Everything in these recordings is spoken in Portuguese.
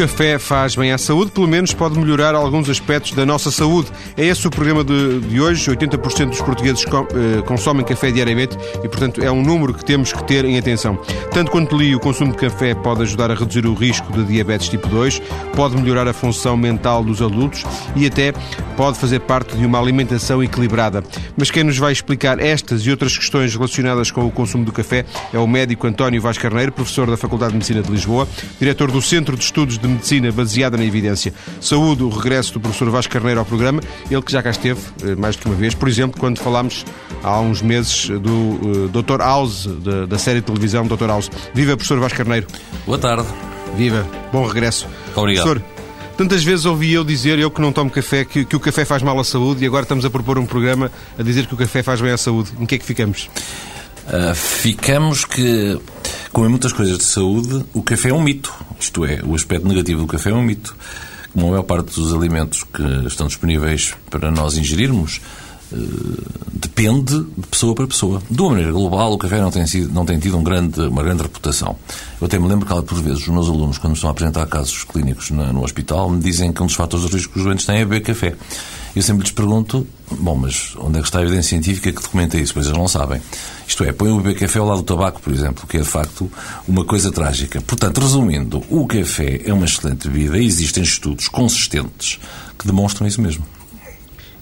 café faz bem à saúde, pelo menos pode melhorar alguns aspectos da nossa saúde. É esse o programa de, de hoje. 80% dos portugueses com, eh, consomem café diariamente e, portanto, é um número que temos que ter em atenção. Tanto quanto li, o consumo de café pode ajudar a reduzir o risco de diabetes tipo 2, pode melhorar a função mental dos adultos e até pode fazer parte de uma alimentação equilibrada. Mas quem nos vai explicar estas e outras questões relacionadas com o consumo do café é o médico António Vaz Carneiro, professor da Faculdade de Medicina de Lisboa, diretor do Centro de Estudos de Medicina baseada na evidência. Saúde o regresso do professor Vaz Carneiro ao programa, ele que já cá esteve eh, mais do que uma vez, por exemplo, quando falámos há uns meses do uh, Dr. House, da, da série de televisão Dr. House. Viva, professor Vaz Carneiro. Boa tarde. Viva, bom regresso. Obrigado. Professor, tantas vezes ouvi eu dizer, eu que não tomo café, que, que o café faz mal à saúde e agora estamos a propor um programa a dizer que o café faz bem à saúde. Em que é que ficamos? Uh, ficamos que, como em muitas coisas de saúde, o café é um mito. Isto é, o aspecto negativo do café é um mito. Como a maior parte dos alimentos que estão disponíveis para nós ingerirmos, uh, depende de pessoa para pessoa. De uma maneira global, o café não tem, sido, não tem tido um grande, uma grande reputação. Eu até me lembro que, por vezes, os meus alunos, quando me estão a apresentar casos clínicos no, no hospital, me dizem que um dos fatores de risco que os doentes têm é beber café. Eu sempre lhes pergunto, bom, mas onde é que está a evidência científica que documenta isso? Pois eles não sabem. Isto é, põe o beber café ao lado do tabaco, por exemplo, que é de facto uma coisa trágica. Portanto, resumindo, o café é uma excelente bebida e existem estudos consistentes que demonstram isso mesmo.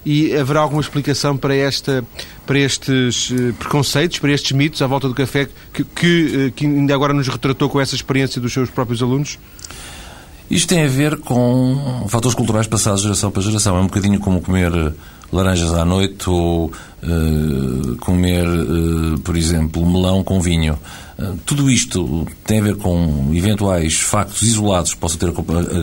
E haverá alguma explicação para, esta, para estes eh, preconceitos, para estes mitos à volta do café que, que, eh, que ainda agora nos retratou com essa experiência dos seus próprios alunos? Isto tem a ver com fatores culturais passados geração para geração. É um bocadinho como comer laranjas à noite ou uh, comer, uh, por exemplo, melão com vinho. Uh, tudo isto tem a ver com eventuais factos isolados que possam ter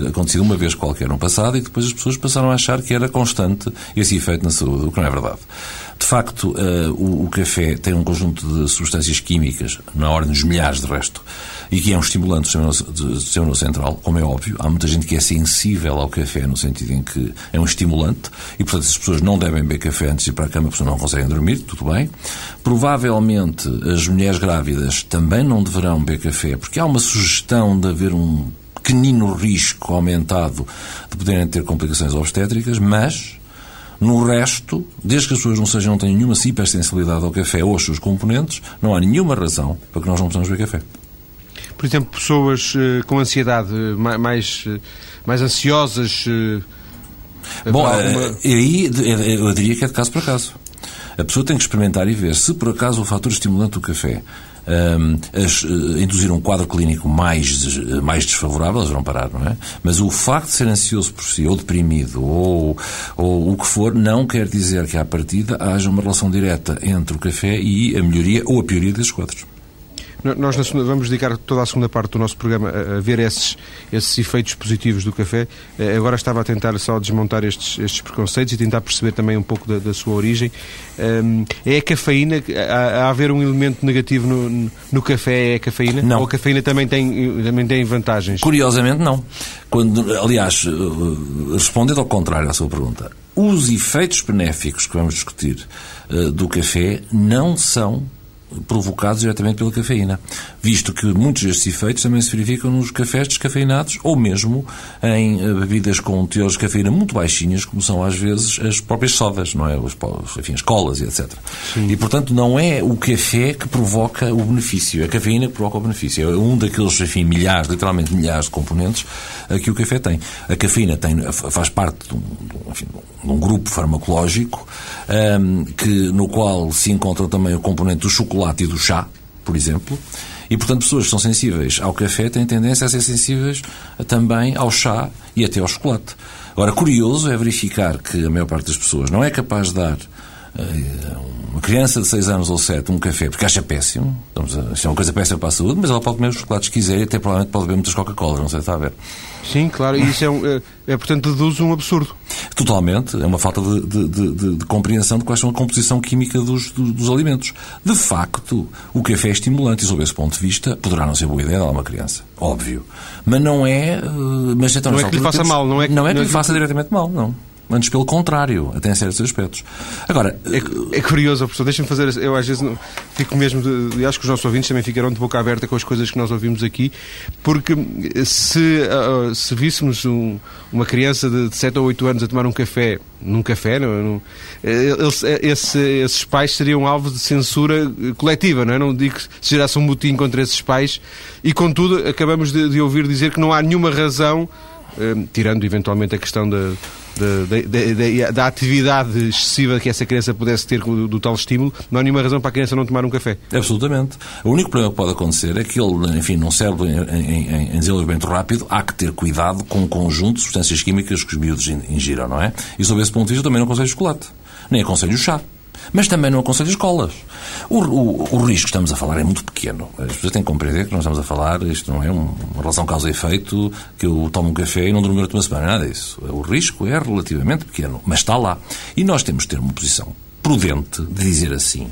acontecido uma vez qualquer no passado e depois as pessoas passaram a achar que era constante esse efeito na saúde, o que não é verdade. De facto, o, o café tem um conjunto de substâncias químicas, na ordem dos milhares de resto, e que é um estimulante do sistema nervoso central, como é óbvio. Há muita gente que é sensível ao café, no sentido em que é um estimulante, e portanto as pessoas não devem beber café antes de ir para a cama, porque não conseguem dormir, tudo bem. Provavelmente as mulheres grávidas também não deverão beber café, porque há uma sugestão de haver um pequenino risco aumentado de poderem ter complicações obstétricas, mas no resto, desde que as pessoas não sejam, não tenham nenhuma hipersensibilidade ao café ou aos seus componentes, não há nenhuma razão para que nós não possamos beber café por exemplo, pessoas uh, com ansiedade, mais, mais ansiosas? Bom, alguma... aí eu diria que é de caso para caso. A pessoa tem que experimentar e ver se por acaso o fator estimulante do café um, as, uh, induzir um quadro clínico mais, mais desfavorável, eles vão parar, não é? Mas o facto de ser ansioso por si, ou deprimido, ou, ou o que for, não quer dizer que à partida haja uma relação direta entre o café e a melhoria ou a pioria desses quadros. Nós segunda, vamos dedicar toda a segunda parte do nosso programa a, a, ver esses, esses efeitos positivos do café. Eh, agora estava a tentar só desmontar estes, estes preconceitos e tentar perceber também um pouco da, da sua origem. Um, é a cafeína? Há, há haver um elemento negativo no, no café? É a cafeína? Não. Ou a cafeína também tem, também tem vantagens? Curiosamente, não. Quando, aliás, eh, respondendo ao contrário à sua pergunta, os efeitos benéficos que vamos discutir uh, do café não são provocados diretamente pela cafeína, visto que muitos destes efeitos também se verificam nos cafés descafeinados ou mesmo em eh, bebidas com teores de cafeína muito baixinhas, como são às vezes as próprias sodas, não é? Os, enfim, as colas e etc. Sim. E, portanto, não é o café que provoca o benefício, é a cafeína que provoca o benefício. É um daqueles, enfim, milhares, literalmente milhares de componentes eh, que o café tem. A cafeína tem, faz parte de um, enfim, de um grupo farmacológico um, ehm, que, no qual se encontra também o componente do chocolate e do chá, por exemplo, e, portanto, pessoas que são sensíveis ao café têm tendência a ser sensíveis também ao chá e até ao chocolate. Agora, curioso é verificar que a maior parte das pessoas não é capaz de dar uma criança de 6 anos ou 7 um café porque acha péssimo, estamos a, isto é uma coisa péssima para a saúde, mas ela pode comer os chocolates que quiser e até provavelmente pode beber muitas Coca-Cola, não sei se está a ver. Sim, claro, e isso é, um, é, é, portanto, deduz um absurdo. Totalmente, é uma falta de, de, de, de compreensão de quais são a composição química dos, dos, dos, alimentos. De facto, o café é estimulante e, sob esse ponto de vista, poderá não ser boa ideia dar a uma criança, óbvio. Mas não é. Eh, mas então, não é que lhe faça mal, não é que, não é que lhe faça diretamente mal, não. Antes, pelo contrário, até em certos aspectos. Agora... É, é curioso, professor, deixa-me fazer... Eu às vezes não, fico mesmo... De, acho que os nossos ouvintes também ficaram de boca aberta com as coisas que nós ouvimos aqui, porque se, uh, se víssemos um, uma criança de 7 ou 8 anos a tomar um café, num café, não, não, eles, esse, esses pais seriam alvo de censura coletiva, não é? Não digo que se gerasse um motim contra esses pais e, contudo, acabamos de, de ouvir dizer que não há nenhuma razão, tirando eventualmente a questão da da, da, da, atividade excessiva que essa criança pudesse ter do, do, tal estímulo, não há nenhuma razão para a criança não tomar um café. Absolutamente. O único problema que pode acontecer é que ele, enfim, num cérebro em, em, em desenvolvimento rápido, há que ter cuidado com o conjunto de substâncias químicas que os miúdos ingiram, não é? E sob esse ponto de vista, também não aconselho chocolate. Nem aconselho chá. Mas também não aconselho escolas. O, o, o, risco que estamos a falar é muito pequeno. As pessoas têm que compreender que nós estamos a falar, isto não é uma relação causa-efeito, que eu tomo um café e não durmo durante uma semana, nada disso. O risco é relativamente pequeno, mas está lá. E nós temos de ter uma posição prudente de dizer assim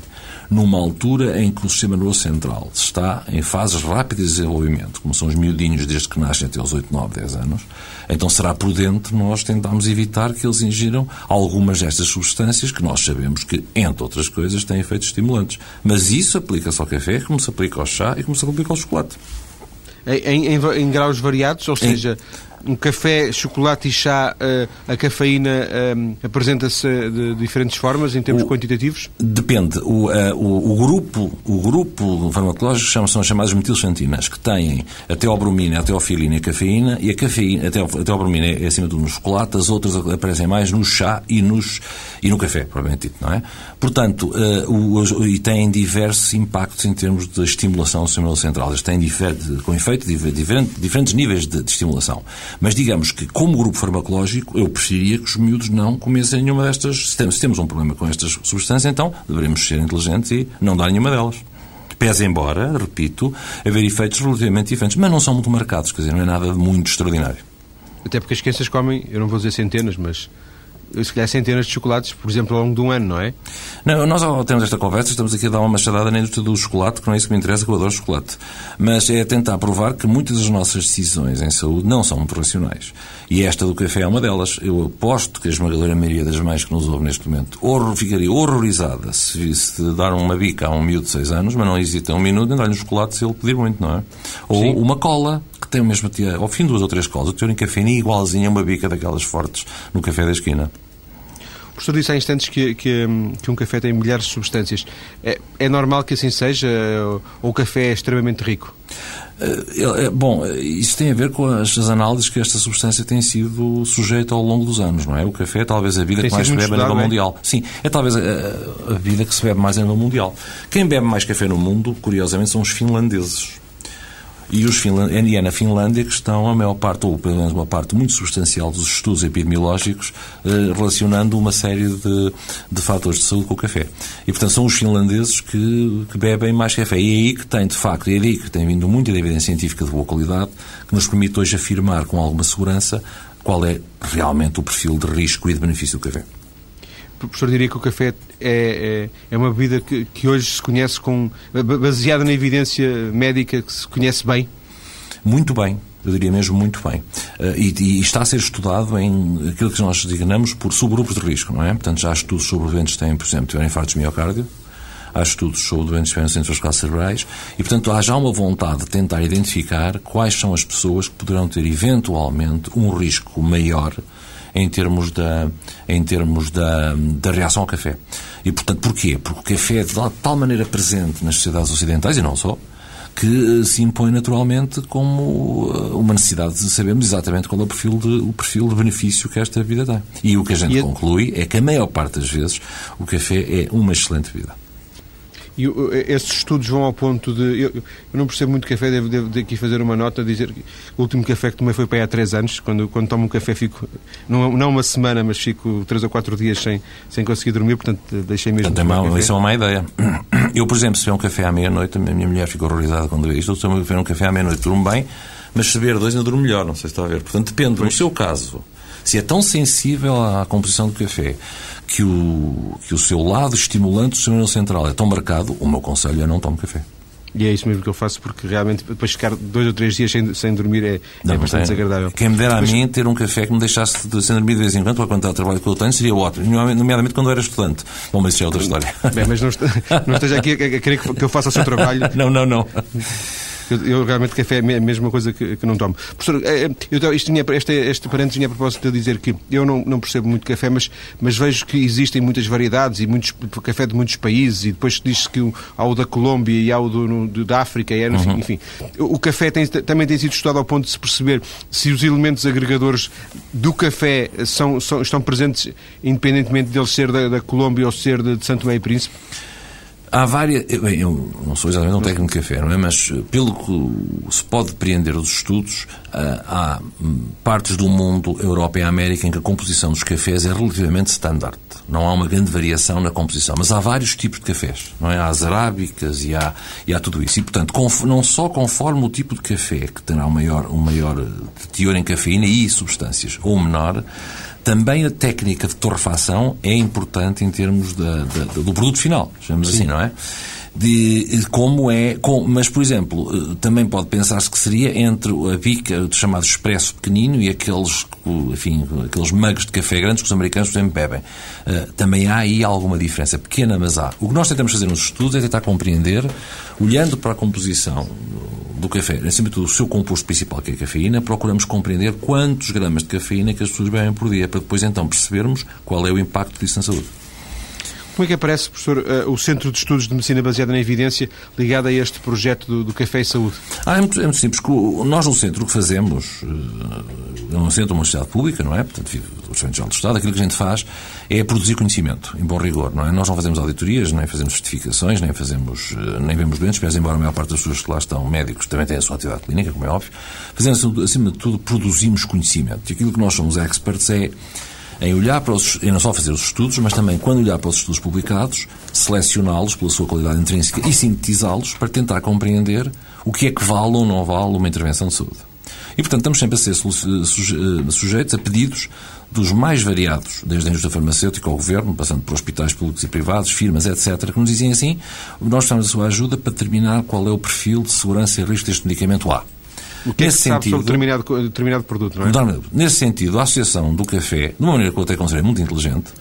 numa altura em que o sistema nervoso central está em fases rápidas de desenvolvimento, como são os miudinhos desde que nascem até aos 8, 9, 10 anos, então será prudente nós tentarmos evitar que eles ingiram algumas destas substâncias que nós sabemos que, entre outras coisas, têm efeitos estimulantes. Mas isso aplica-se ao café, como se aplica ao chá e como se aplica ao chocolate. Em, em, em graus variados, ou seja, um café, chocolate e chá, eh, a cafeína eh, apresenta-se de diferentes formas em termos o, quantitativos? Depende. O, uh, o, o, grupo, o grupo farmacológico são as chamadas metilxantinas, que têm a teobromina, a teofilina e a cafeína, e a cafeína, a, teo, a teobromina é acima de tudo no chocolate, as outras aparecem mais no chá e, nos, e no café, provavelmente dito, não é? Portanto, o, e têm diversos impactos em termos de estimulação do sistema central. Eles têm com efeito diferentes, diferentes níveis de, de estimulação. Mas digamos que, como grupo farmacológico, eu preferiria que os miúdos não comessem nenhuma destas. Se temos, se temos um problema com estas substâncias, então deveremos ser inteligentes e não dar nenhuma delas. Pese embora, repito, haver efeitos relativamente diferentes, mas não são muito marcados, quer dizer, não é nada de muito extraordinário. Até porque as crianças comem, eu não vou dizer centenas, mas se calhar centenas de chocolates, por exemplo, ao longo de um ano, não é? Não, nós ao termos esta conversa estamos aqui a dar uma machadada na indústria do chocolate, que não é isso que me interessa, que eu adoro chocolate. Mas é tentar provar que muitas das nossas decisões em saúde não são racionais. E esta do café é uma delas. Eu aposto que a esmagadora maioria das mães que nos ouve neste momento horror, ficaria horrorizada se visse dar uma bica a um miúdo de 6 anos, mas não hesita um minuto em dar-lhe um chocolate se ele pedir muito, não é? Ou Sim. uma cola, tem o mesmo, ao fim de duas ou três colas, o teor em café é igualzinho a uma bica daquelas fortes no café da esquina. O professor disse há instantes que, que, que, um café tem milhares de substâncias. É, é normal que assim seja ou o café é extremamente rico? É, é, bom, isso tem a ver com as, as, análises que esta substância tem sido sujeita ao longo dos anos, não é? O café é talvez a vida tem que mais se bebe a nível é? mundial. Sim, é talvez a, a, vida que se bebe mais a nível mundial. Quem bebe mais café no mundo, curiosamente, são os finlandeses. E, os Finland... é na Finlândia que estão a maior parte, ou pelo menos uma parte muito substancial dos estudos epidemiológicos eh, relacionando uma série de, de fatores de saúde com o café. E, portanto, são os finlandeses que, que bebem mais café. E é aí que tem, de facto, é aí que tem vindo muita evidência científica de boa qualidade que nos permite hoje afirmar com alguma segurança qual é realmente o perfil de risco e de benefício do café. Professor diria que o café é, é, é uma bebida que, que, hoje se conhece com, baseada na evidência médica que se conhece bem? Muito bem. Eu diria mesmo muito bem. Uh, e, e, está a ser estudado em aquilo que nós designamos por subgrupos de risco, não é? Portanto, já há estudos sobre doentes que têm, por exemplo, tiveram infartos de miocárdio, há estudos sobre doentes que tiveram centros cerebrais, e, portanto, há já uma vontade de tentar identificar quais são as pessoas que poderão ter, eventualmente, um risco maior em termos da, em termos da, da reação ao café. E, portanto, porquê? Porque o café é de tal maneira presente nas sociedades ocidentais, e não só, que se impõe naturalmente como uh, uma necessidade de sabermos exatamente qual é o perfil de, o perfil de benefício que esta vida tem. E o que a gente conclui é que a maior parte das vezes o café é uma excelente vida. E esses estudos vão ao ponto de. Eu, eu não percebo muito café, devo, devo, devo, aqui fazer uma nota, dizer que o último café que tomei foi para aí há três anos. Quando, quando tomo um café, fico. Não, não uma semana, mas fico três ou quatro dias sem, sem conseguir dormir, portanto deixei mesmo. Portanto, é uma, isso é uma má ideia. Eu, por exemplo, se beber um café à meia-noite, a minha mulher fica horrorizada quando vê isto. Se eu beber um café à meia-noite, durmo bem, mas se beber dois, ainda durmo melhor, não sei se está a ver. Portanto, depende. Pois. No seu caso, se é tão sensível à composição do café que o, que o seu lado estimulante do seu central é tão marcado, o meu conselho é não tome café. E é isso mesmo que eu faço, porque realmente depois ficar dois ou três dias sem, sem dormir é, não, é bastante é. desagradável. Quem me dera depois... a mim ter um café que me deixasse de, sem dormir de vez em quando, para quanto ao trabalho que eu tenho, seria ótimo, nomeadamente quando eu era estudante. Bom, mas isso é outra história. Bem, mas não, não esteja aqui a, a querer que eu faça o seu trabalho. não, não, não. Eu, eu, realmente café é a mesma coisa que, que não tomo. Professor, é, é, eu, isto tinha, este, este parênteses tinha a propósito de dizer que eu não, não percebo muito café, mas, mas vejo que existem muitas variedades e muitos, café de muitos países e depois diz-se que há o da Colômbia e há o do, do da África, e, uhum. enfim. O café tem, também tem sido estudado ao ponto de se perceber se os elementos agregadores do café são, são estão presentes independentemente deles ser da, da Colômbia ou ser de, de Santo Tomé e Príncipe. Há várias. Bem, eu não sou exatamente um técnico de café, não é? Mas eh, pelo que se pode depreender dos estudos, eh, há hum, partes do mundo, Europa e América, em que a composição dos cafés é relativamente standard. Não há uma grande variação na composição. Mas há vários tipos de cafés, não é? Há as arábicas e há, e há tudo isso. E, portanto, não só conforme o tipo de café que terá um maior, um maior eh, teor em cafeína e substâncias, ou menor, também a técnica de torrefação é importante em termos da, da, do produto final, chamamos Sim. assim, não é? De como é. Com, mas, por exemplo, eh, também pode pensar-se que seria entre a bica, o chamado expresso pequenino, e aqueles, enfim, aqueles mugs de café grandes que os americanos, por exemplo, bebem. Uh, também há aí alguma diferença, pequena, mas há. O que nós tentamos fazer nos estudos é tentar compreender, olhando para a composição do café, acima de tudo, o seu composto principal, que é a cafeína, procuramos compreender quantos gramas de cafeína que as pessoas bebem por dia, para depois então percebermos qual é o impacto disso na saúde. Como é que aparece, professor, uh, o Centro de Estudos de Medicina Baseada na Evidência ligado a este projeto do, do Café e Saúde? Ah, é, muito, é muito simples. Nós, no centro, o que fazemos, uh, é um centro, uma universidade pública, não é? Portanto, o Centro Geral do Estado, aquilo que a gente faz é produzir conhecimento, em bom rigor, não é? Nós não fazemos auditorias, nem fazemos certificações, nem fazemos, uh, nem vemos doentes, mas embora a maior parte das pessoas que lá estão, médicos, também têm a sua atividade clínica, como é óbvio, fazemos, acima de tudo, produzimos conhecimento. E aquilo que nós somos experts é em olhar para os, em não só fazer os estudos, mas também quando olhar para os estudos publicados, selecioná-los pela sua qualidade intrínseca e sintetizá-los para tentar compreender o que é que vale ou não vale uma intervenção de saúde. E, portanto, estamos sempre a ser eh, sujeitos a pedidos dos mais variados, desde a indústria farmacêutica ao governo, passando por hospitais públicos e privados, firmas, etc., que nos dizem assim: nós precisamos da sua ajuda para determinar qual é o perfil de segurança e risco deste medicamento A. O que Nesse é que sentido, sobre determinado, determinado produto, não é? Nesse sentido, a Associação do Café, de uma maneira que eu até considerei muito inteligente,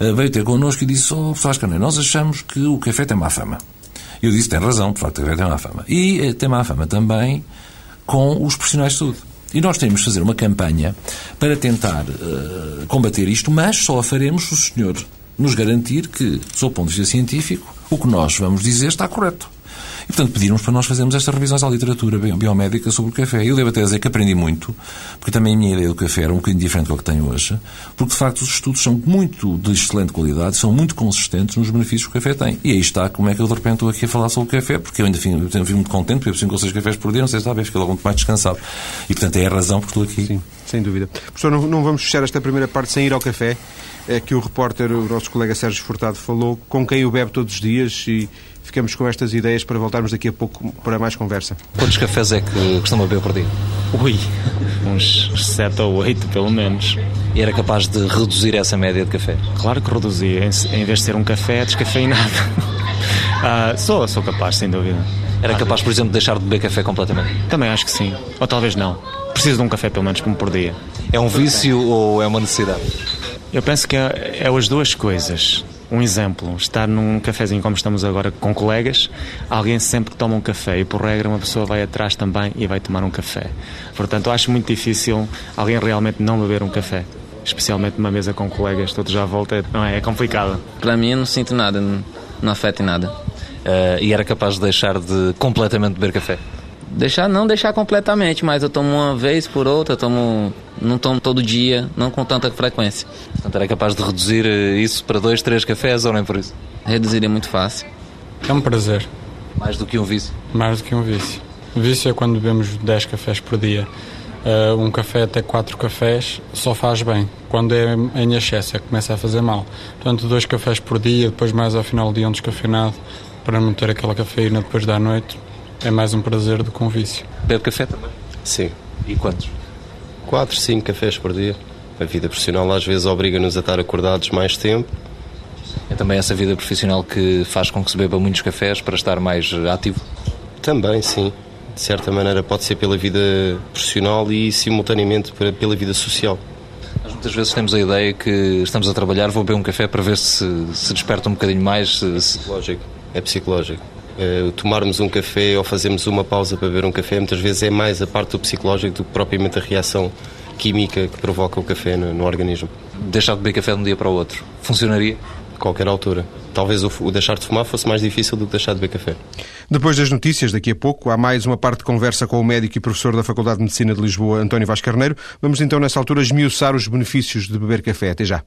eh, veio ter connosco e disse, oh, Faz nós achamos que o café tem má fama. Eu disse, tem razão, de facto, o café tem má fama. E eh, tem má fama também com os profissionais de saúde. E nós temos de fazer uma campanha para tentar uh, combater isto, mas só a faremos se o senhor nos garantir que, sob o ponto de vista científico, o que nós vamos dizer está correto. E, portanto, pediram-nos para nós fazermos estas revisões à literatura biomédica sobre o café. Eu devo até dizer que aprendi muito, porque também a minha ideia do café era um bocadinho diferente do que tenho hoje, porque, de facto, os estudos são muito de excelente qualidade, são muito consistentes nos benefícios que o café tem. E aí está como é que eu, de repente, estou aqui a falar sobre o café, porque eu ainda fico, eu muito contente, porque eu 5 ou 6 cafés por dia, não sei se está ver, fico logo muito mais descansado. E, portanto, é a razão porque estou aqui. Sim, sem dúvida. Professor, não, não vamos fechar esta primeira parte sem ir ao café é que o repórter, o nosso colega Sérgio Furtado, falou, com quem o bebe todos os dias e ficamos com estas ideias para voltarmos daqui a pouco para mais conversa. Quantos cafés é que costuma beber por dia? Ui, uns 7 ou 8 pelo menos. E era capaz de reduzir essa média de café? Claro que reduzia. Em vez de ser um café, descafeinado. ah, sou, sou capaz, sem dúvida. Era capaz, por exemplo, de deixar de beber café completamente? Também acho que sim. Ou talvez não. Preciso de um café pelo menos como por dia. É um vício ou é uma necessidade? Eu penso que é, é as duas coisas. Um exemplo, estar num cafezinho como estamos agora com colegas, alguém sempre que toma um café e por regra uma pessoa vai atrás também e vai tomar um café. Portanto, acho muito difícil alguém realmente não beber um café. Especialmente numa mesa com colegas, todos já à volta, não é? É complicado. Para mim, eu não sinto nada, não, não afeta em nada. Uh, e era capaz de deixar de completamente beber café? Deixar, não deixar completamente, mas eu tomo uma vez por outra, tomo, não tomo todo dia, não com tanta frequência. Portanto, era capaz de reduzir eh, isso para dois, três cafés ou nem por isso? Reduziria muito fácil. É um prazer. Mais do que um vício? Mais do que um vício. O vício é quando bebemos 10 cafés por dia. Uh, um café até 4 cafés só faz bem. Quando é em excesso é que começa a fazer mal. Portanto, dois cafés por dia, depois mais ao final do dia um descafeinado, para não ter aquela cafeína depois da noite, é mais um prazer do que um vício. Bebe café também? Sim. E quantos? 4, 5 cafés por dia. A vida profissional às vezes obriga-nos a estar acordados mais tempo. É também essa vida profissional que faz com que se beba muitos cafés para estar mais ativo? Também, sim. De certa maneira, pode ser pela vida profissional e, simultaneamente, pela vida social. Nós muitas vezes temos a ideia que estamos a trabalhar, vou beber um café para ver se se desperta um bocadinho mais. Se... É psicológico. É psicológico. Uh, tomarmos um café ou fazermos uma pausa para beber um café, muitas vezes é mais a parte do psicológico do que propriamente a reação química que provoca o café no, no organismo. Deixar de beber café de um dia para o outro, funcionaria? qualquer altura. Talvez o, o, deixar de fumar fosse mais difícil do que deixar de beber café. Depois das notícias, daqui a pouco, há mais uma parte de conversa com o médico e professor da Faculdade de Medicina de Lisboa, António Vaz Carneiro. Vamos então, nessa altura, esmiuçar os benefícios de beber café. Até já.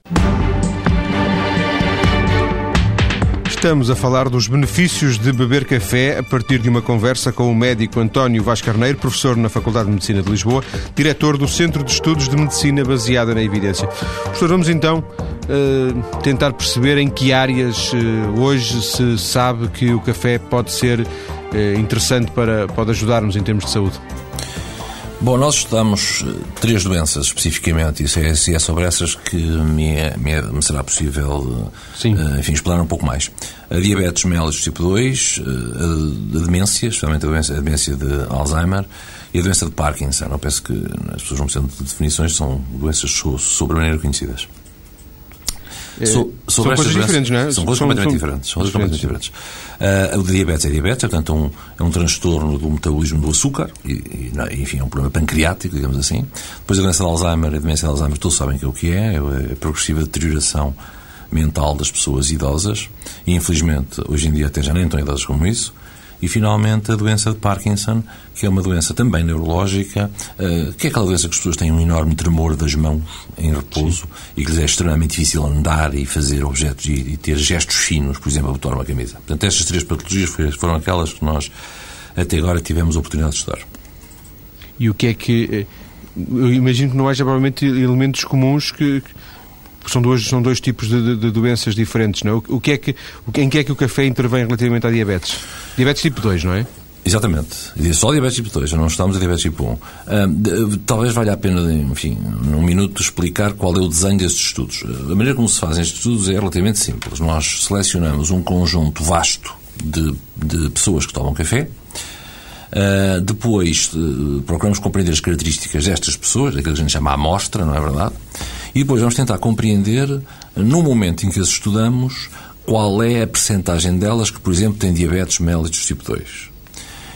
Estamos a falar dos benefícios de beber café a partir de uma conversa com o médico António Vaz Carneiro, professor na Faculdade de Medicina de Lisboa, diretor do Centro de Estudos de Medicina Baseada na Evidência. Professor, vamos então uh, tentar perceber em que áreas uh, hoje se sabe que o café pode ser uh, interessante para pode ajudar-nos em termos de saúde. Bom, nós estudamos três doenças especificamente, e é, é sobre essas que me, é, me, é, me será possível uh, enfim, explorar um pouco mais. A diabetes mellitus tipo 2, uh, a, a, demência, especialmente a, doença, a demência de Alzheimer, e a doença de Parkinson. Eu penso que as pessoas vão precisando de definições, são doenças sobremaneira conhecidas. É, so, são coisas diferentes, não é? São coisas são, completamente são diferentes. São coisas completamente diferentes. Uh, o diabetes é diabetes, portanto, um, é um transtorno do metabolismo do açúcar, e, e, enfim, é um problema pancreático, digamos assim. Depois a doença de Alzheimer, a demência de Alzheimer, todos sabem que é o que é, é a progressiva deterioração mental das pessoas idosas, e infelizmente hoje em dia até já nem tão idosas como isso. E, finalmente, a doença de Parkinson, que é uma doença também neurológica, eh, que é aquela doença que as pessoas têm um enorme tremor das mãos em repouso Sim. e que lhes é extremamente difícil andar e fazer objetos e, ter gestos finos, por exemplo, a botar uma camisa. Portanto, estas três patologias foram aquelas que nós até agora tivemos a oportunidade de estudar. E o que é que. Eh, eu imagino que não haja provavelmente elementos comuns que, são dois, são dois tipos de, de, doenças diferentes, não é? O, que é que, em que é que o café intervém relativamente à diabetes? Diabetes tipo 2, não é? Exatamente. Só diabetes tipo 2, não estamos a diabetes tipo 1. Uh, talvez valha a pena, enfim, num minuto explicar qual é o desenho destes estudos. A maneira como se fazem estes estudos é relativamente simples. Nós selecionamos um conjunto vasto de, de pessoas que tomam café, Uh, depois uh, procuramos compreender as características destas pessoas, aquilo que a gente chama amostra, não é verdade? E depois vamos tentar compreender, no momento em que as estudamos, qual é a percentagem delas que, por exemplo, têm diabetes mellitus tipo 2.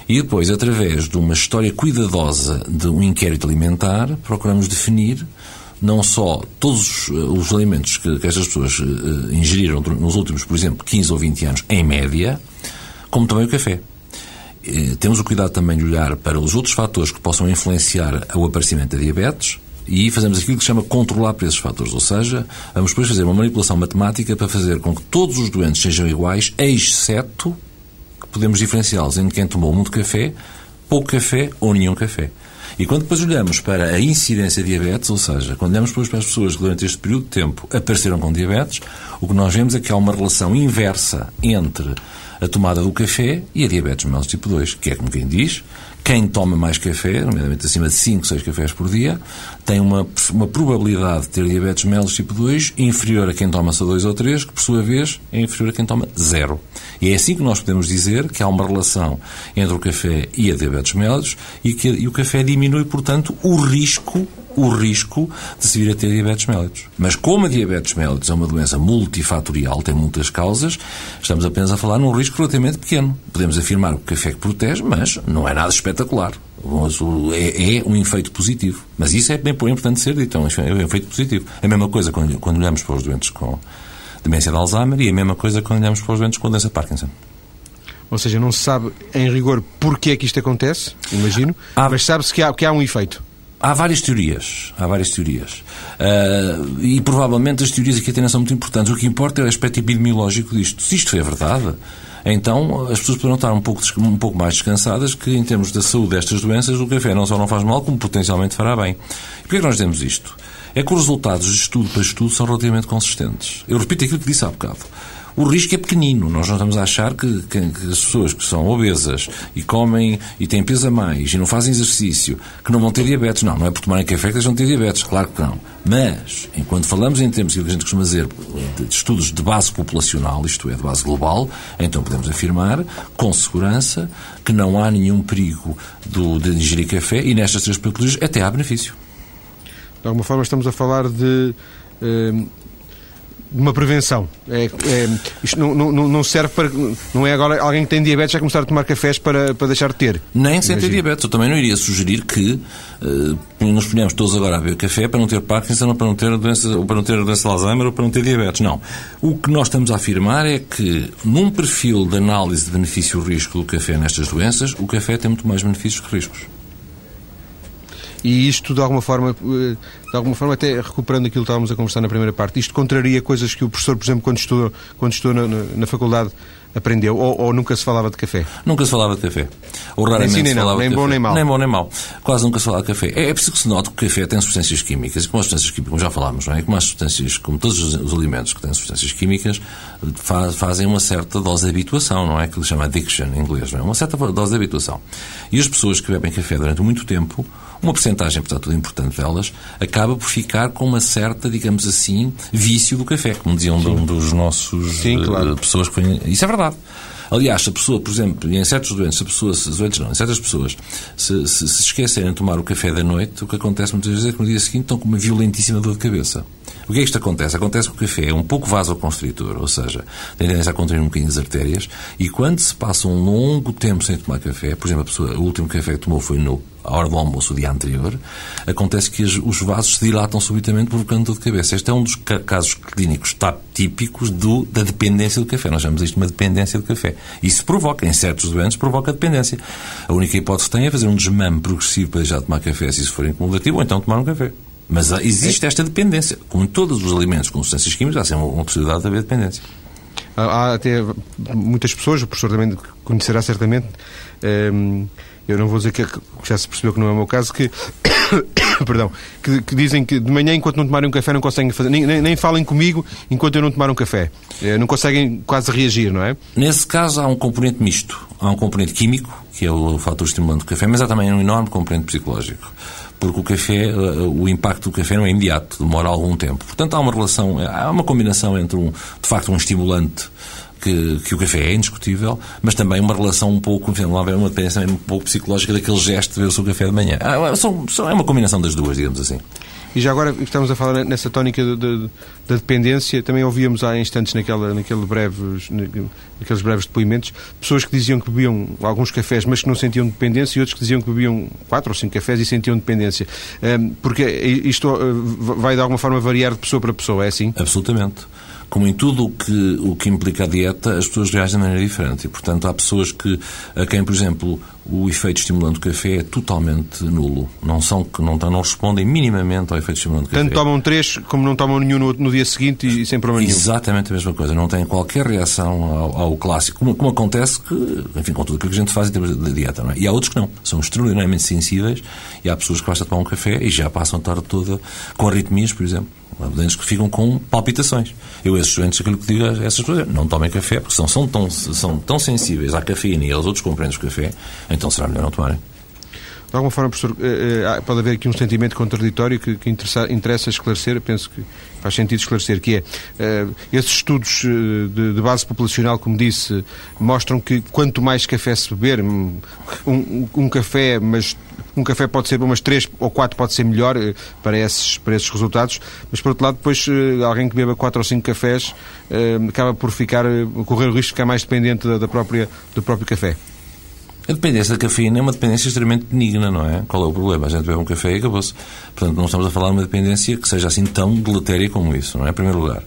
E depois, através de uma história cuidadosa de um inquérito alimentar, procuramos definir não só todos os alimentos que, que estas pessoas uh, ingeriram nos últimos, por exemplo, 15 ou 20 anos, em média, como também o café. Eh, temos o cuidado também de olhar para os outros fatores que possam influenciar o aparecimento da diabetes, e fazemos aquilo que se chama controlar para esses fatores, ou seja, vamos depois fazer uma manipulação matemática para fazer com que todos os doentes sejam iguais, exceto que podemos diferenciá-los entre quem tomou muito café, pouco café ou nenhum café. E quando depois olhamos para a incidência de diabetes, ou seja, quando olhamos depois para as pessoas que durante este período de tempo apareceram com diabetes, o que nós vemos é que há uma relação inversa entre a tomada do café e a diabetes mellitus tipo 2, que é como quem diz, quem toma mais café, nomeadamente acima de 5, 6 cafés por dia, tem uma, uma probabilidade de ter diabetes mellitus tipo 2 inferior a quem toma só 2 ou 3, que por sua vez é inferior a quem toma 0. E é assim que nós podemos dizer que há uma relação entre o café e a diabetes mellitus e que e o café diminui, portanto, o risco o risco de se vir a ter diabetes mellitus. Mas como a diabetes mellitus é uma doença multifatorial, tem muitas causas, estamos apenas a falar num risco relativamente pequeno. Podemos afirmar que o café que protege, mas não é nada espetacular. É, é um efeito positivo. Mas isso é bem importante ser dito, é um efeito positivo. É a mesma coisa quando, quando olhamos para os doentes com demência de Alzheimer e a mesma coisa quando olhamos para os doentes com doença de Parkinson. Ou seja, não se sabe em rigor porque é que isto acontece, imagino, ah, mas sabe-se que há, que há um efeito. Há várias teorias. Há várias teorias. Uh, e provavelmente as teorias aqui até não são muito importantes. O que importa é o aspecto epidemiológico disto. Se isto é verdade, então as pessoas poderão estar um pouco, um pouco mais descansadas que, em termos da saúde destas doenças, o café não só não faz mal, como potencialmente fará bem. E porquê é que nós dizemos isto? É que os resultados de estudo para estudo são relativamente consistentes. Eu repito aquilo que disse há bocado. O risco é pequenino. Nós não estamos a achar que, que, que, as pessoas que são obesas e comem e têm peso a mais e não fazem exercício, que não vão ter diabetes. Não, não é por tomarem café que eles vão ter diabetes. Claro que não. Mas, enquanto falamos em termos que a gente costuma dizer de estudos de base populacional, isto é, de base global, então podemos afirmar com segurança que não há nenhum perigo do, de ingerir café e nestas três patologias até há benefício. De alguma forma estamos a falar de. Uh uma prevenção. É, é, isto não, não, não, serve para. Não é agora alguém que tem diabetes vai começar a tomar cafés para, para deixar de ter. Nem sem ter diabetes. Eu também não iria sugerir que uh, nos ponhamos todos agora a beber café para não ter Parkinson, ou para não ter doença, ou para não ter doença de Alzheimer ou para não ter diabetes. Não. O que nós estamos a afirmar é que, num perfil de análise de benefício-risco do café nestas doenças, o café tem muito mais benefícios que riscos. E isto, de alguma forma, eh, de alguma forma, até recuperando aquilo que estávamos a conversar na primeira parte, isto contraria coisas que o professor, por exemplo, quando estudou, quando estudou na, na faculdade, aprendeu? Ou, ou, nunca se falava de café? Nunca se falava de café. Ou raramente nem sim, nem se falava não, nem de bom café. nem mau. Nem bom nem mau. Quase nunca se falava de café. É, é preciso que se note que o café tem substâncias químicas. E como as substâncias químicas, como já falámos, não é? Como as substâncias, como todos os, os alimentos que têm substâncias químicas, faz, fazem uma certa dose de habituação, não é? Que se chama addiction em inglês, não é? Uma certa dose de habituação. E as pessoas que bebem café durante muito tempo uma porcentagem, portanto, importante delas, acaba por ficar com uma certa, digamos assim, vício do café, como diziam um dos nossos Sim, claro. uh, pessoas que. Isso é verdade. Aliás, se a pessoa, por exemplo, em certos doentes, se a pessoa, se, doentes não, em certas pessoas, se, se, se esquecerem de tomar o café da noite, o que acontece muitas vezes é que no dia seguinte estão com uma violentíssima dor de cabeça. O que é que isto acontece? Acontece que o café é um pouco vasoconstritor, ou seja, tem tendência a contrair um bocadinho as artérias, e quando se passa um longo tempo sem tomar café, por exemplo, a pessoa, o último café que tomou foi no à hora do almoço o dia anterior, acontece que os vasos se dilatam subitamente provocando dor de cabeça. Este é um dos casos clínicos típicos do, da dependência do café. Nós chamamos isto de uma dependência do café. Isso provoca, em certos doentes, provoca dependência. A única hipótese que tem é fazer um desmame progressivo para de tomar café se isso for incumulativo, ou então tomar um café. Mas existe esta dependência. Como em todos os alimentos com substâncias químicas, há sempre uma possibilidade de haver dependência. Há até muitas pessoas, o professor também conhecerá certamente, ehm, eu não vou dizer que já se percebeu que não é o meu caso, que, perdão, que, que, dizem que de manhã, enquanto não tomarem um café, não conseguem fazer, nem, nem, nem falem comigo enquanto eu não tomar um café. Eh, não conseguem quase reagir, não é? Nesse caso, há um componente misto. Há um componente químico, que é o fator estimulante do café, mas há também um enorme componente psicológico porque o café, eh, o impacto do café não é imediato, demora algum tempo. Portanto, há uma relação, há uma combinação entre, um, de facto, um estimulante que, que, o café é indiscutível, mas também uma relação um pouco, lá uma dependência um pouco psicológica daquele gesto de ver o seu café de manhã. Ah, são, são, é uma combinação das duas, digamos assim. E já agora estamos a falar nessa tónica da dependência, também ouvíamos há instantes naquela, naquele breves, naqueles breves depoimentos, pessoas que diziam que bebiam alguns cafés, mas que não sentiam dependência, e outros que diziam que bebiam quatro ou cinco cafés e sentiam dependência. Porque isto eh, vai de alguma forma variar de pessoa para pessoa, é assim? Absolutamente como em tudo o que, o que implica a dieta, as pessoas reagem de maneira diferente. E, portanto, há pessoas que, a quem, por exemplo, o efeito estimulante do café é totalmente nulo. Não, são, não, não respondem minimamente ao efeito estimulante do café. Tanto tomam três como não tomam nenhum no, no dia seguinte e, sem problema nenhum. Exatamente a mesma coisa. Não têm qualquer reação ao, ao clássico. Como, como, acontece que, enfim, com tudo aquilo que a gente faz em termos de dieta. Não é? E há outros que não. São extraordinariamente sensíveis e há pessoas que basta tomar um café e já passam a tarde toda com arritmias, por exemplo. Há doentes que ficam com palpitações. Eu, esses doentes, aquilo que digo a essas pessoas não tomem café, porque são, são, tão, são tão sensíveis à cafeína e aos outros componentes do café, então será melhor não tomarem. De alguma forma, professor, eh, eh, pode haver aqui um sentimento contraditório que, que interessa, interessa, esclarecer, penso que faz sentido esclarecer, que é, eh, esses estudos de, de, base populacional, como disse, mostram que quanto mais café se beber, um, um café, mas um café pode ser, umas três ou quatro pode ser melhor para esses, para esses resultados, mas por outro lado, depois alguém que beba quatro ou cinco cafés acaba por ficar, correr o risco de ficar mais dependente da, da própria, do próprio café. A dependência da cafeína é uma dependência extremamente benigna, não é? Qual é o problema? A gente bebe um café e acabou-se. Portanto, não estamos a falar de uma dependência que seja assim tão deletéria como isso, não é? Em primeiro lugar.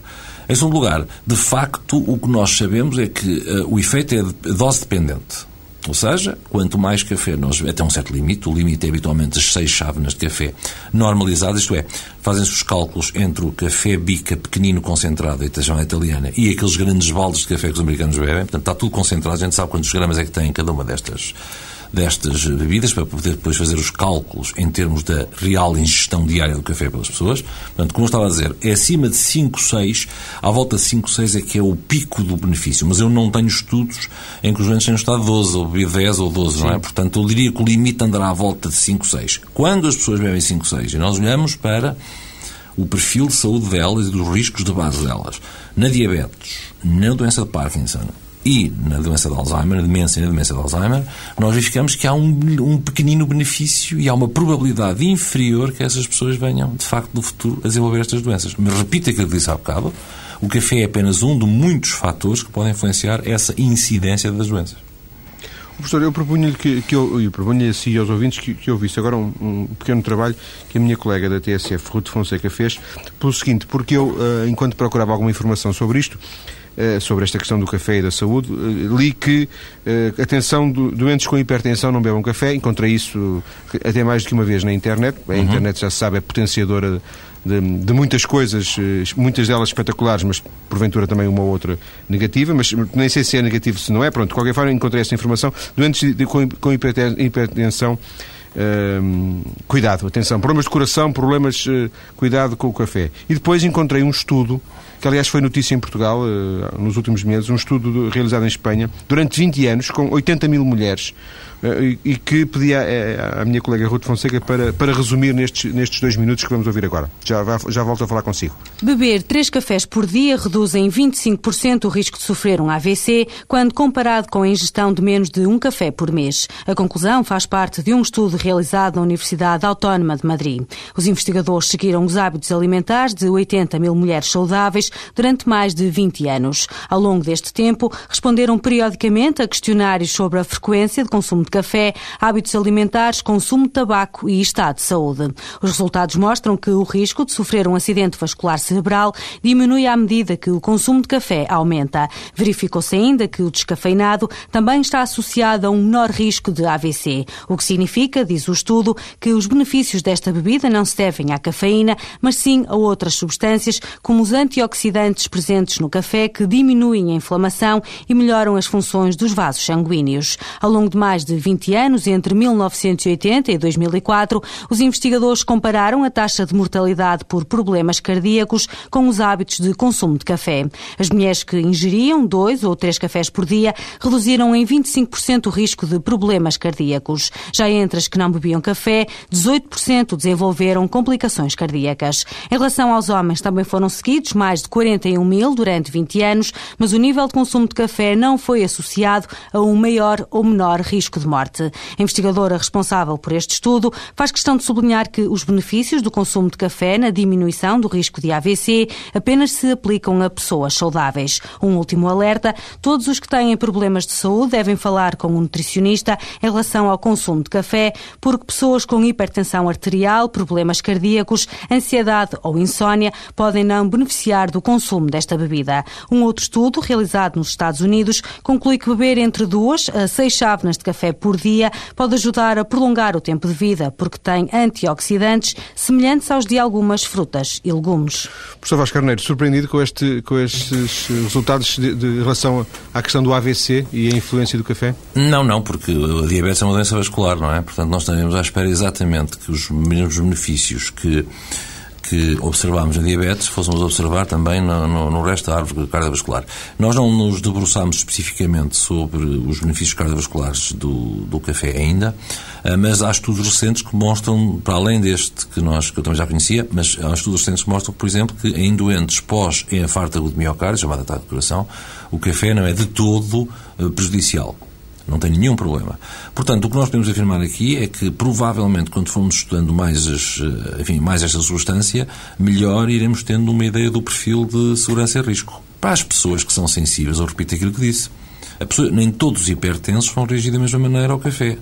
Em segundo lugar, de facto, o que nós sabemos é que uh, o efeito é dose dependente. Ou seja, quanto mais café nós até um certo limite, o limite é habitualmente as seis chávenas de café normalizadas, isto é, fazem-se os cálculos entre o café bica pequenino concentrado, a chamada italiana, e aqueles grandes baldes de café que os americanos bebem, portanto está tudo concentrado, a gente sabe quantos gramas é que tem em cada uma destas destas bebidas para poder depois fazer os cálculos em termos da real ingestão diária do café pelas pessoas. Portanto, como eu estava a dizer, é acima de 5, 6, à volta de 5, 6 é que é o pico do benefício. Mas eu não tenho estudos em que os doentes tenham estado 12, ou 10 ou 12, Sim. não é? Portanto, eu diria que o limite andará à volta de 5, 6. Quando as pessoas bebem 5, 6 e nós olhamos para o perfil de saúde delas e dos riscos de base delas, na diabetes, na doença de Parkinson, e na doença de Alzheimer, na demência e na demência de Alzheimer, nós verificamos que há um, um pequenino benefício e há uma probabilidade inferior que essas pessoas venham, de facto, no futuro a desenvolver estas doenças. Mas repito aquilo que disse há bocado, o café é apenas um de muitos fatores que podem influenciar essa incidência das doenças. Professor, eu propunho-lhe que, que eu, eu propunho a si e aos ouvintes que, que eu visse agora um, um, pequeno trabalho que a minha colega da TSF, Ruth Fonseca, fez, pelo seguinte, porque eu, eh, enquanto procurava alguma informação sobre isto, sobre esta questão do café e da saúde. Eh, li que, eh, atenção, doentes com hipertensão não bebam café. Encontrei isso até mais do que uma vez na internet. A uhum. internet, já se sabe, é potenciadora de, de, muitas coisas, muitas delas espetaculares, mas porventura também uma ou outra negativa, mas nem sei se é negativo, se não é. Pronto, de qualquer forma encontrei essa informação. Doentes de, com, com hipertensão Uh, cuidado, atenção, problemas de coração, problemas, uh, cuidado com o café. E depois encontrei um estudo que aliás foi notícia em Portugal uh, nos últimos meses, um estudo realizado em Espanha, durante 20 anos, com 80 mil mulheres, e, que pedia à minha colega Ruth Fonseca para, para resumir nestes, nestes dois minutos que vamos ouvir agora. Já, já volto a falar consigo. Beber 3 cafés por dia reduz em 25% o risco de sofrer um AVC, quando comparado com a ingestão de menos de um café por mês. A conclusão faz parte de um estudo realizado na Universidade Autónoma de Madrid. Os investigadores seguiram os hábitos alimentares de 80 mil mulheres saudáveis durante mais de 20 anos. Ao longo deste tempo, responderam periodicamente a questionários sobre a frequência de consumo de café, hábitos alimentares, consumo de tabaco e estado de saúde. Os resultados mostram que o risco de sofrer um acidente vascular cerebral diminui à medida que o consumo de café aumenta. Verificou-se ainda que o descafeinado também está associado a um menor risco de AVC, o que significa, diz o estudo, que os benefícios desta bebida não se devem à cafeína, mas sim a outras substâncias, como os antioxidantes presentes no café que diminuem a inflamação e melhoram as funções dos vasos sanguíneos. Ao longo de mais de 20 anos, entre 1980 e 2004, os investigadores compararam a taxa de mortalidade por problemas cardíacos com os hábitos de consumo de café. As mulheres que ingeriam dois ou três cafés por dia reduziram em 25% o risco de problemas cardíacos. Já entre as que não bebiam café, 18% desenvolveram complicações cardíacas. Em relação aos homens, também foram seguidos mais de 41 mil durante 20 anos, mas o nível de consumo de café não foi associado a um maior ou menor risco de morte. A investigadora responsável por este estudo faz questão de sublinhar que os benefícios do consumo de café na diminuição do risco de AVC apenas se aplicam a pessoas saudáveis. Um último alerta: todos os que têm problemas de saúde devem falar com um nutricionista em relação ao consumo de café, porque pessoas com hipertensão arterial, problemas cardíacos, ansiedade ou insónia podem não beneficiar do do consumo desta bebida. Um outro estudo, realizado nos Estados Unidos, conclui que beber entre duas a seis chávenas de café por dia pode ajudar a prolongar o tempo de vida, porque tem antioxidantes semelhantes aos de algumas frutas e legumes. Professor Vasco Carneiro, surpreendido com, este, com estes resultados de, de relação à questão do AVC e a influência do café? Não, não, porque a diabetes é uma doença vascular, não é? Portanto, nós estaremos à espera exatamente que os mesmos benefícios que que observámos na diabetes fôssemos observar também no, no, no, resto da árvore cardiovascular. Nós não nos debruçámos especificamente sobre os benefícios cardiovasculares do, do café ainda, eh, mas há estudos recentes que mostram, para além deste que, nós, que eu também já conhecia, mas há estudos recentes que mostram, por exemplo, que em doentes pós-infarto de miocárdio, chamada ataque de coração, o café não é de todo eh, prejudicial. Não tem nenhum problema. Portanto, o que nós podemos afirmar aqui é que, provavelmente, quando formos estudando mais, as, eh, enfim, mais esta substância, melhor iremos tendo uma ideia do perfil de segurança e risco. Para as pessoas que são sensíveis, eu repito aquilo que disse, pessoa, nem todos os hipertensos vão reagir da mesma maneira ao café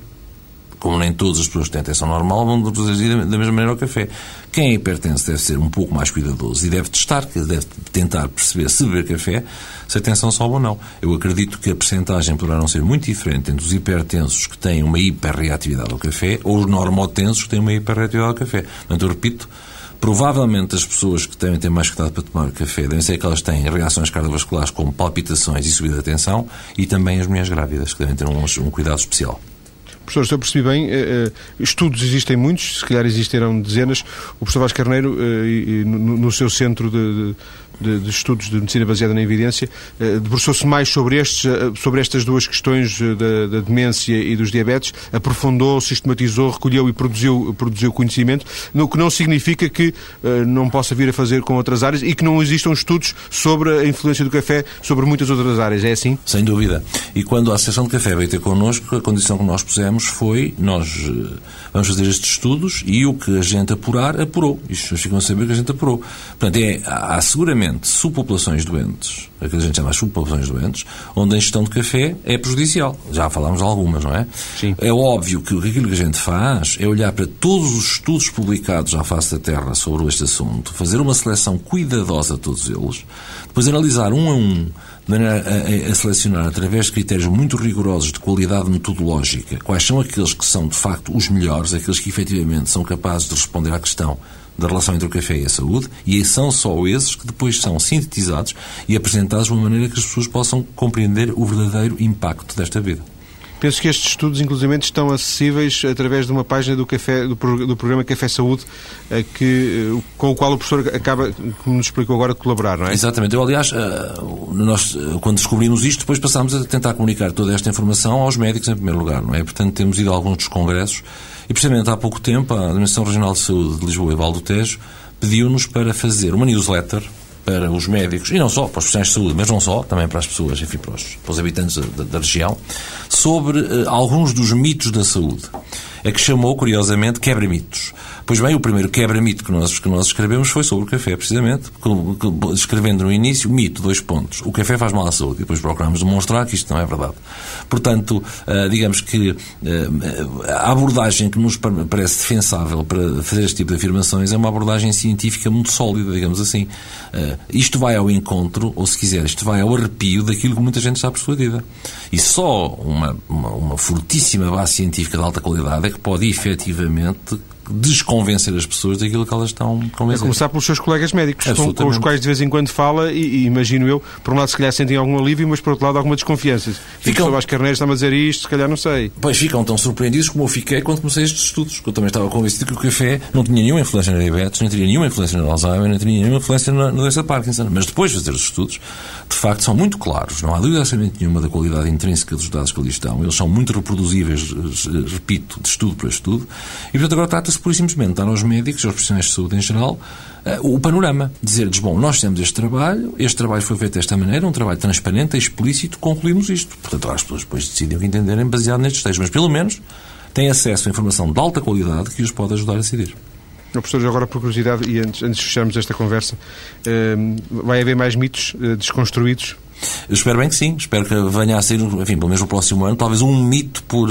como nem todas as pessoas que têm atenção normal, vão reagir da mesma maneira ao café. Quem é hipertenso deve ser um pouco mais cuidadoso e deve testar, deve tentar perceber se beber café, se a tensão sobe ou não. Eu acredito que a percentagem poderá não ser muito diferente entre os hipertensos que têm uma hiperreatividade ao café ou os normotensos que têm uma hiperreatividade ao café. Portanto, eu repito, Provavelmente as pessoas que devem ter mais cuidado para tomar café devem ser aquelas que têm reações cardiovasculares como palpitações e subida de tensão e também as mulheres grávidas que devem ter um, um cuidado especial. Professor, se eu percebi bem, eh, estudos existem muitos, se calhar existirão dezenas. O professor Vasco Carneiro, no seu centro de, de, de, estudos de medicina baseada na evidência, debruçou-se mais sobre, estes, sobre estas duas questões da, da, demência e dos diabetes, aprofundou, sistematizou, recolheu e produziu, produziu conhecimento, o que não significa que não possa vir a fazer com outras áreas e que não existam estudos sobre a influência do café sobre muitas outras áreas. É assim? Sem dúvida. E quando a Associação de Café veio ter connosco, a condição que nós pusemos foi nós eh, vamos fazer estes estudos e o que a gente apurar, apurou. Isto ficam a saber que a gente apurou. Portanto, é, há seguramente subpopulações doentes, aquilo que a gente chama de subpopulações doentes, onde a ingestão de café é prejudicial. Já falámos de algumas, não é? Sim. É óbvio que aquilo que a gente faz é olhar para todos os estudos publicados à face da Terra sobre este assunto, fazer uma seleção cuidadosa de todos eles, depois analisar um a um de maneira a, a, selecionar, através de critérios muito rigorosos de qualidade metodológica, quais são aqueles que são, de facto, os melhores, aqueles que efetivamente são capazes de responder à questão da relação entre o café e a saúde, e são só esses que depois são sintetizados e apresentados de uma maneira que as pessoas possam compreender o verdadeiro impacto desta vida. Penso que estes estudos, inclusive, estão acessíveis através de uma página do, café, do, do programa Café Saúde, eh, que, eh, com o qual o professor acaba, como nos explicou agora, de colaborar, não é? Exatamente. Eu, aliás, eh, nós, quando descobrimos isto, depois passámos a tentar comunicar toda esta informação aos médicos, em primeiro lugar, não é? Portanto, temos ido a alguns dos congressos e, precisamente, há pouco tempo, a Administração Regional de Saúde de Lisboa e Valdo Tejo pediu-nos para fazer uma newsletter para os médicos, e não só, para os profissionais de saúde, mas não só, também para as pessoas, enfim, para os, para os habitantes da, da, região, sobre uh, alguns dos mitos da saúde. É que chamou, curiosamente, quebra-mitos. Pois bem, o primeiro quebra-mito que nós, que nós escrevemos foi sobre o café, precisamente, escrevendo no início, mito, dois pontos. O café faz mal à saúde. E depois procuramos demonstrar que isto não é verdade. Portanto, uh, digamos que uh, a abordagem que nos parece defensável para fazer este tipo de afirmações é uma abordagem científica muito sólida, digamos assim. Isto vai ao encontro, ou se quiser, isto vai ao arrepio daquilo que muita gente está persuadida. E só uma, uma, uma fortíssima base científica de alta qualidade é que pode efetivamente desconvencer as pessoas daquilo que elas estão convencidas. A começar pelos seus colegas médicos, com, os quais de vez em quando fala e, e, imagino eu, por um lado se calhar sentem algum alívio, mas por outro lado alguma desconfiança. Ficam... as carneiras está a dizer isto, se calhar não sei. Pois ficam tão surpreendidos como eu fiquei quando comecei estes estudos, que eu também estava convencido que o café não tinha nenhuma influência na diabetes, não tinha nenhuma influência no Alzheimer, não tinha nenhuma influência na, na doença de Parkinson. Mas depois de fazer os estudos, de facto são muito claros, não há dúvida absolutamente nenhuma da qualidade intrínseca dos dados que ali estão. Eles são muito reproduzíveis, repito, de estudo para estudo, e portanto agora trata-se por simplesmente dar aos médicos, aos profissionais de saúde em geral, eh, o panorama. Dizer-lhes, bom, nós temos este trabalho, este trabalho foi feito desta maneira, um trabalho transparente, explícito, concluímos isto. Portanto, as pessoas depois decidem o que entenderem baseado nestes textos, mas pelo menos têm acesso a informação de alta qualidade que os pode ajudar a decidir. Professor, agora por curiosidade, e antes, antes de fecharmos esta conversa, eh, vai haver mais mitos eh, desconstruídos? Eu espero bem que sim. Espero que venha a ser, enfim, pelo menos no próximo ano, talvez um mito por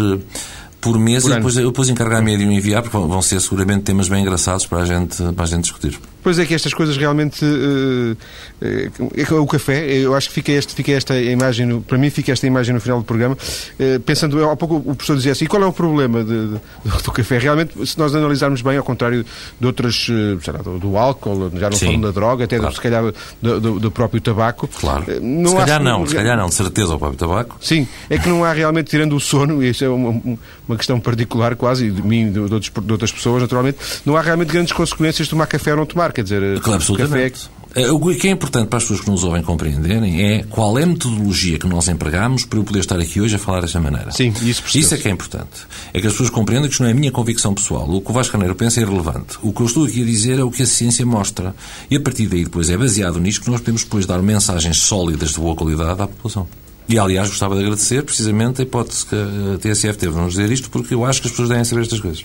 por mês por e depois, depois encargar-me de o enviar, porque vão ser seguramente temas bem engraçados para a gente, para a gente discutir. Pois é que estas coisas realmente. Uh, uh, o café, eu acho que fica, este, fica esta imagem, para mim fica esta imagem no final do programa, uh, pensando, há pouco o professor dizia assim, e qual é o problema de, de, do café? Realmente, se nós analisarmos bem, ao contrário de outras, lá, do, do álcool, já não falando da droga, até claro. do, se calhar do, do, do, próprio tabaco. Claro. Não se calhar não, se calhar não, de certeza o próprio tabaco. Sim, é que não há realmente, tirando o sono, e isso é uma, uma questão particular quase, de mim e de, de, outras pessoas, naturalmente, não há realmente grandes consequências de tomar café ou não tomar, quer dizer... Claro, Absolutamente. Eh, o que é importante para as pessoas que nos ouvem compreenderem é qual é a metodologia que nós empregamos para eu poder estar aqui hoje a falar desta maneira. Sim, isso Isso é que é importante. É que as pessoas compreendam que isto não é a minha convicção pessoal. O que o Vasco Caneiro pensa é irrelevante. O que eu estou aqui a dizer é o que a ciência mostra. E a partir daí, depois, é baseado nisto que nós podemos depois dar mensagens sólidas de boa qualidade à população. E, aliás, gostava de agradecer precisamente a hipótese que a TSF teve de nos dizer isto, porque eu acho que as pessoas devem saber estas coisas.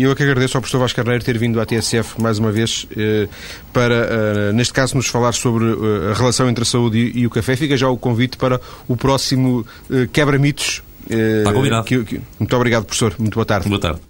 E eu é que agradeço ao professor Vasco Carneiro ter vindo à TSF mais uma vez eh, para, eh, neste caso, nos falar sobre eh, a relação entre a saúde e o café. Fica já o convite para o próximo quebra-mitos. Está combinado. muito obrigado, professor. Muito boa tarde. Boa tarde.